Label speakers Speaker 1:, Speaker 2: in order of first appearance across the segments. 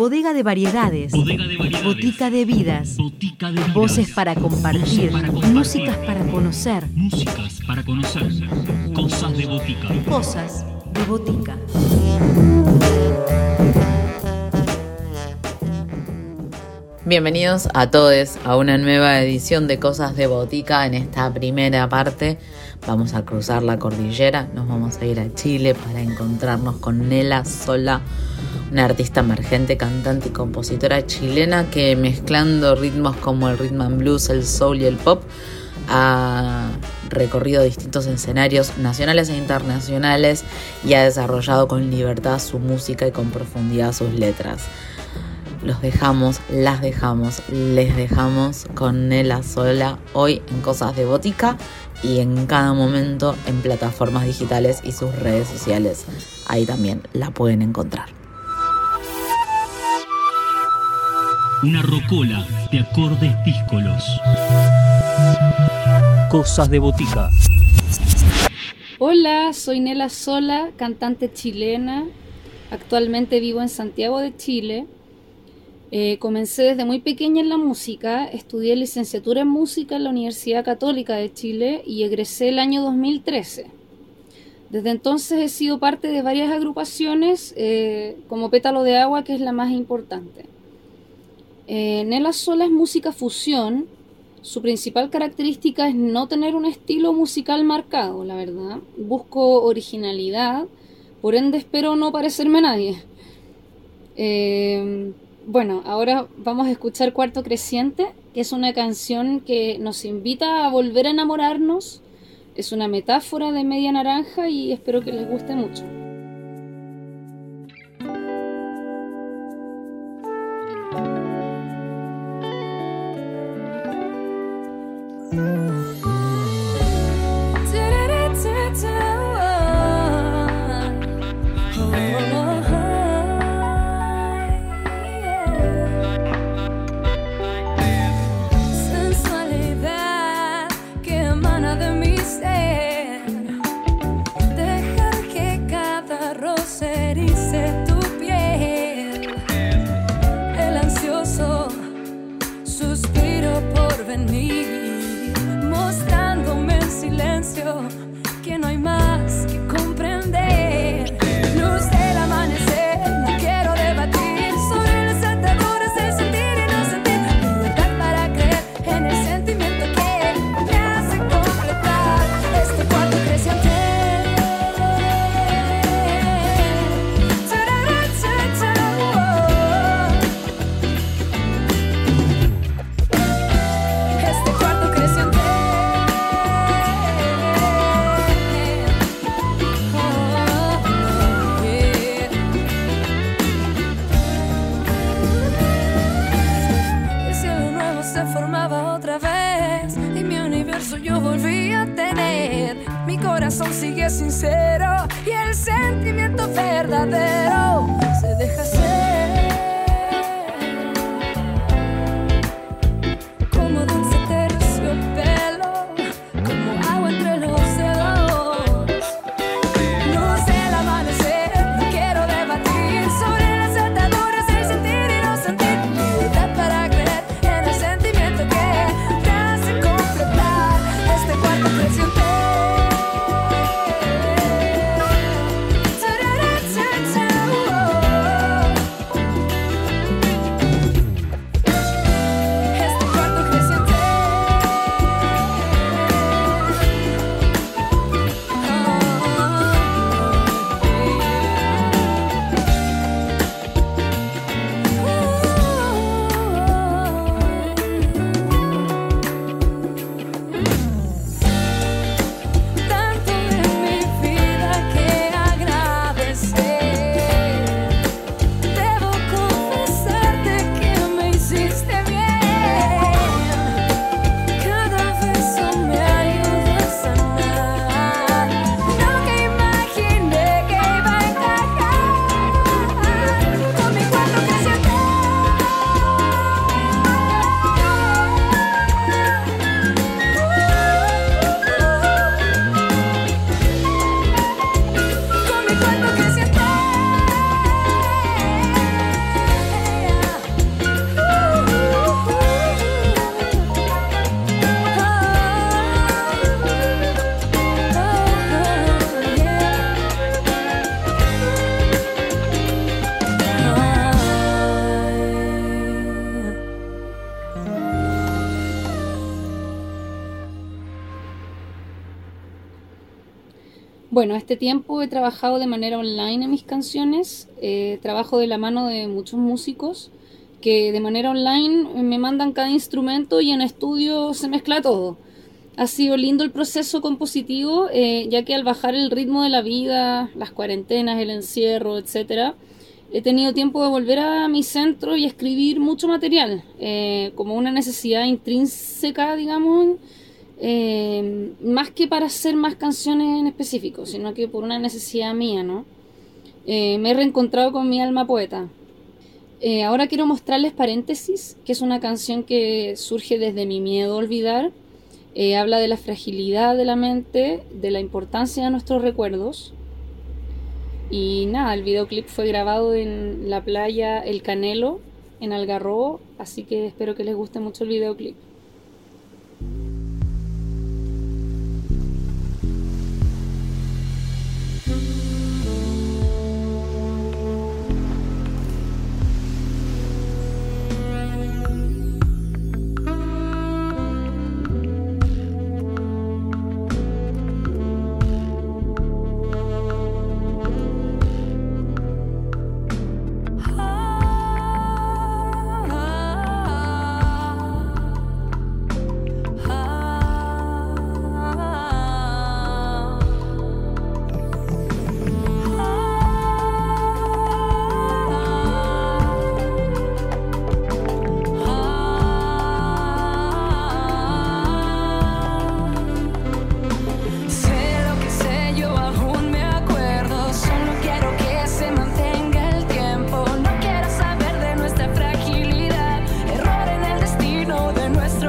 Speaker 1: Bodega de variedades. Botica de vidas. Voces para compartir. Músicas para conocer.
Speaker 2: Músicas para conocer. Cosas de botica.
Speaker 1: Cosas de botica.
Speaker 3: Bienvenidos a todos a una nueva edición de Cosas de Botica. En esta primera parte vamos a cruzar la cordillera, nos vamos a ir a Chile para encontrarnos con Nela Sola, una artista emergente, cantante y compositora chilena que mezclando ritmos como el rhythm and blues, el soul y el pop ha recorrido distintos escenarios nacionales e internacionales y ha desarrollado con libertad su música y con profundidad sus letras los dejamos, las dejamos, les dejamos con Nela Sola hoy en Cosas de Botica y en cada momento en plataformas digitales y sus redes sociales. Ahí también la pueden encontrar.
Speaker 2: Una rocola de acordes díscolos. Cosas de Botica.
Speaker 4: Hola, soy Nela Sola, cantante chilena. Actualmente vivo en Santiago de Chile eh, comencé desde muy pequeña en la música, estudié licenciatura en música en la Universidad Católica de Chile y egresé el año 2013. Desde entonces he sido parte de varias agrupaciones, eh, como Pétalo de Agua, que es la más importante. Eh, Nela Sola es música fusión. Su principal característica es no tener un estilo musical marcado, la verdad. Busco originalidad, por ende espero no parecerme a nadie. Eh, bueno, ahora vamos a escuchar Cuarto Creciente, que es una canción que nos invita a volver a enamorarnos. Es una metáfora de media naranja y espero que les guste mucho. corazón sigue sincero y el sentimiento verdadero. Bueno, este tiempo he trabajado de manera online en mis canciones, eh, trabajo de la mano de muchos músicos que de manera online me mandan cada instrumento y en estudio se mezcla todo. Ha sido lindo el proceso compositivo, eh, ya que al bajar el ritmo de la vida, las cuarentenas, el encierro, etc., he tenido tiempo de volver a mi centro y escribir mucho material, eh, como una necesidad intrínseca, digamos, eh, más que para hacer más canciones en específico, sino que por una necesidad mía, ¿no? me he reencontrado con mi alma poeta. ahora quiero mostrarles Paréntesis, que es una canción que surge desde mi miedo a olvidar eh, habla de la fragilidad de la mente, de la importancia de nuestros recuerdos. Y nada, el videoclip fue grabado en la playa El Canelo, en Algarrobo, así que espero que les guste mucho el videoclip.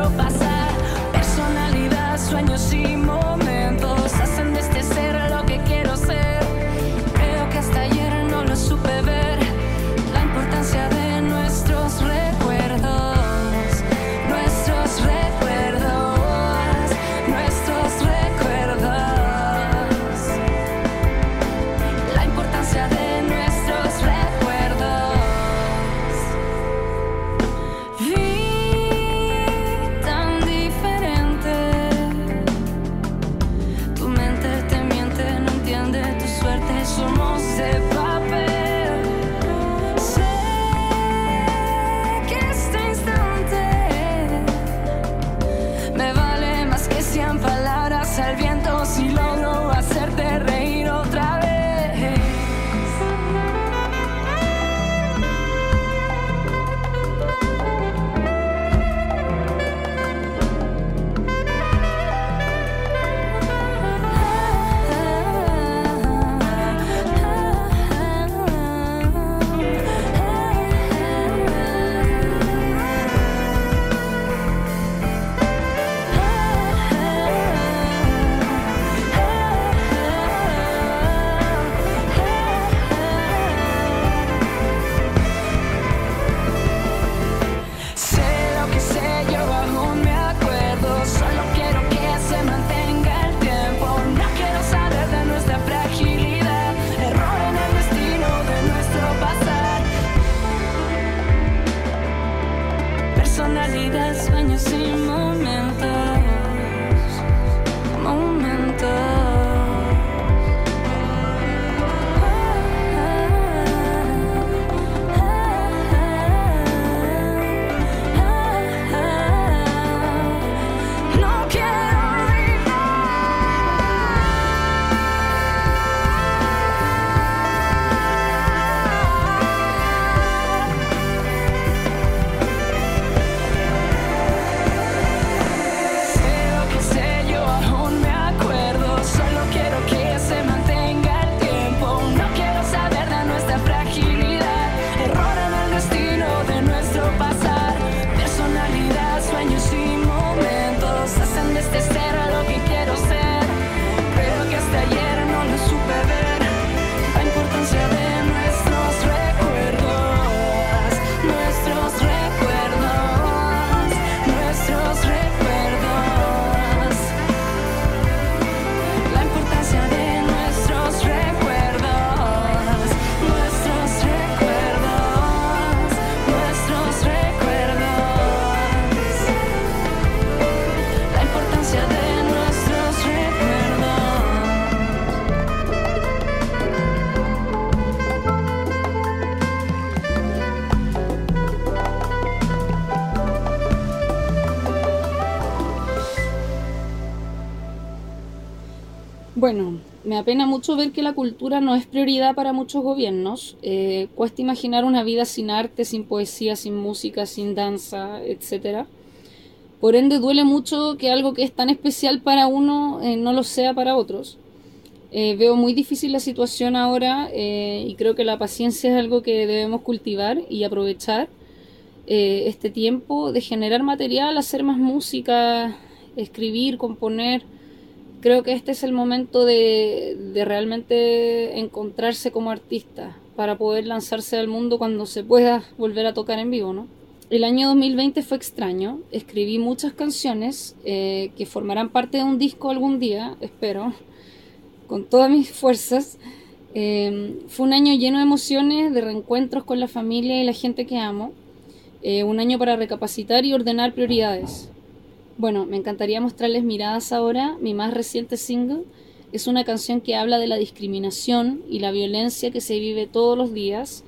Speaker 4: zero by Bueno, me apena mucho ver que la cultura no es prioridad para muchos gobiernos. Eh, cuesta imaginar una vida sin arte, sin poesía, sin música, sin danza, etc. Por ende, duele mucho que algo que es tan especial para uno eh, no lo sea para otros. Eh, veo muy difícil la situación ahora y creo que la paciencia es algo que debemos cultivar y aprovechar este tiempo de generar material, hacer más música, escribir, componer creo que este es el momento de, realmente encontrarse como artista para poder lanzarse al mundo cuando se pueda volver a tocar en vivo, ¿no? El año 2020 fue extraño, escribí muchas canciones eh, que formarán parte de un disco algún día, espero, con todas mis fuerzas. Eh, fue un año lleno de emociones, de reencuentros con la familia y la gente que amo. Eh, un año para recapacitar y ordenar prioridades. Bueno, me encantaría mostrarles Miradas ahora, mi más reciente single. Es una canción que habla de la discriminación y la violencia que se vive todos los días.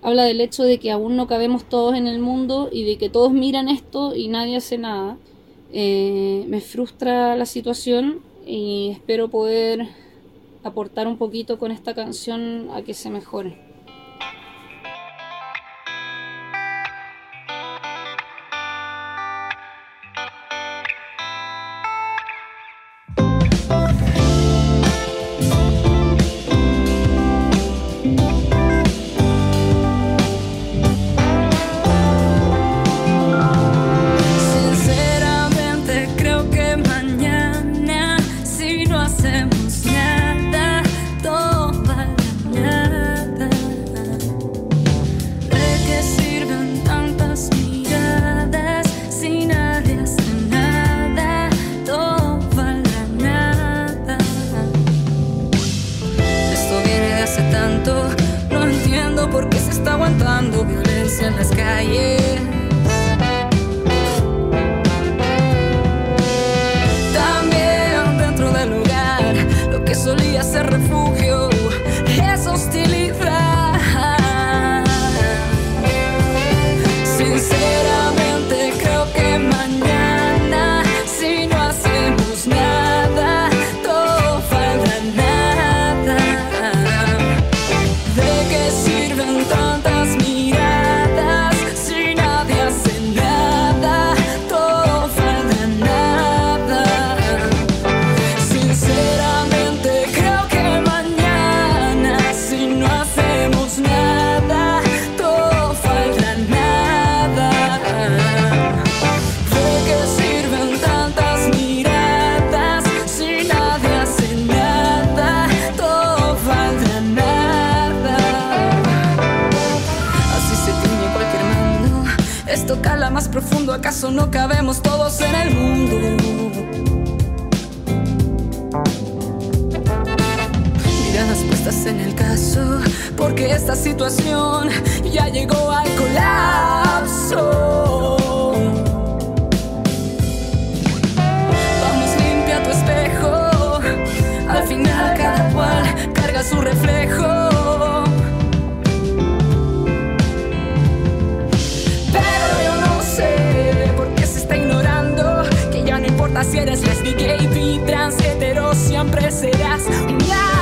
Speaker 4: Habla del hecho de que aún no cabemos todos en el mundo y de que todos miran esto y nadie hace nada. Eh, me frustra la situación y espero poder aportar un poquito con esta canción a que se mejore. levantando violencia en las calles.
Speaker 5: No cabemos todos en el mundo. Miradas puestas en el caso, porque esta situación ya llegó al colapso. Vamos, limpia tu espejo, al final cada cual carga su reflejo. Si eres lesbiana, gay, trans, hetero, siempre serás una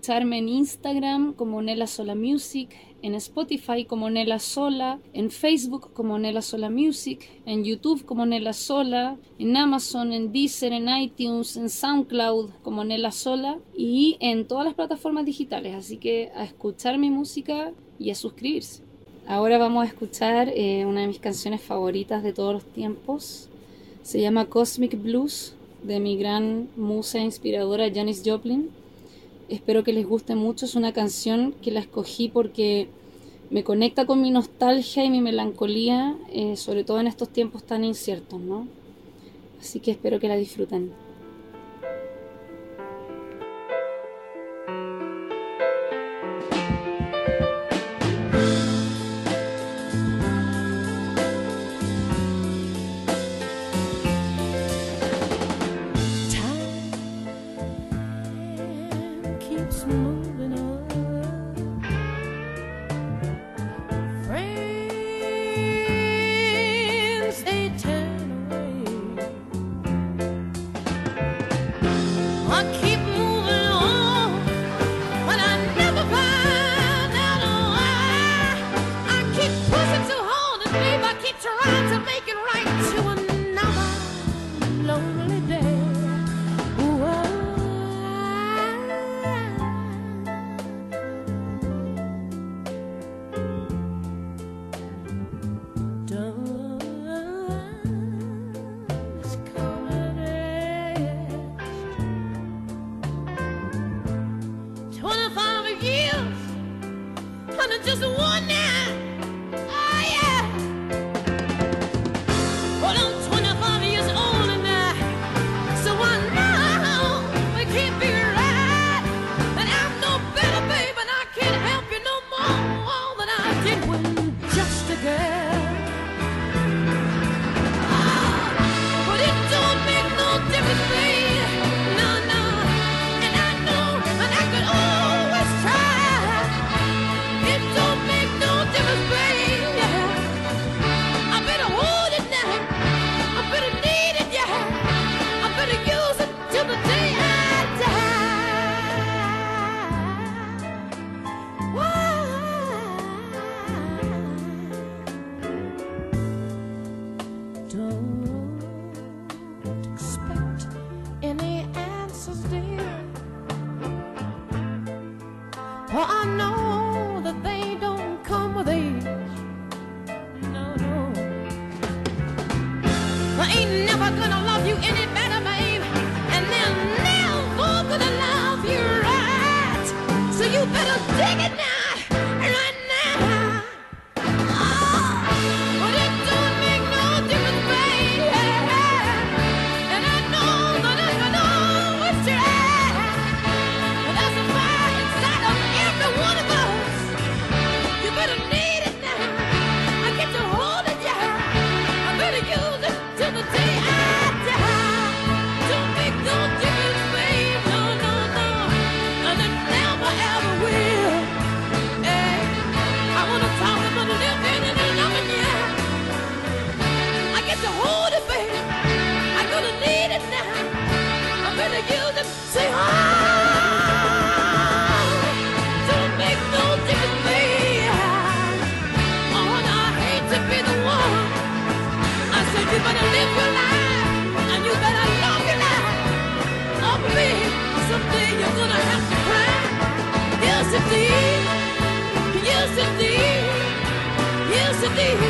Speaker 6: escucharme en Instagram como Nela Sola Music, en Spotify como Nela Sola, en Facebook como Nela Sola Music, en YouTube como Nela Sola, en Amazon, en Deezer, en iTunes, en SoundCloud como Nela Sola y en todas las plataformas digitales. Así que a escuchar mi música y a suscribirse. Ahora vamos a escuchar eh, una de mis canciones favoritas de todos los tiempos. Se llama Cosmic Blues de mi gran musa inspiradora Janis Joplin. Espero que les guste mucho. Es una canción que la escogí porque me conecta con mi nostalgia y mi melancolía, eh, sobre todo en estos tiempos tan inciertos, ¿no? Así que espero que la disfruten.
Speaker 2: for I know the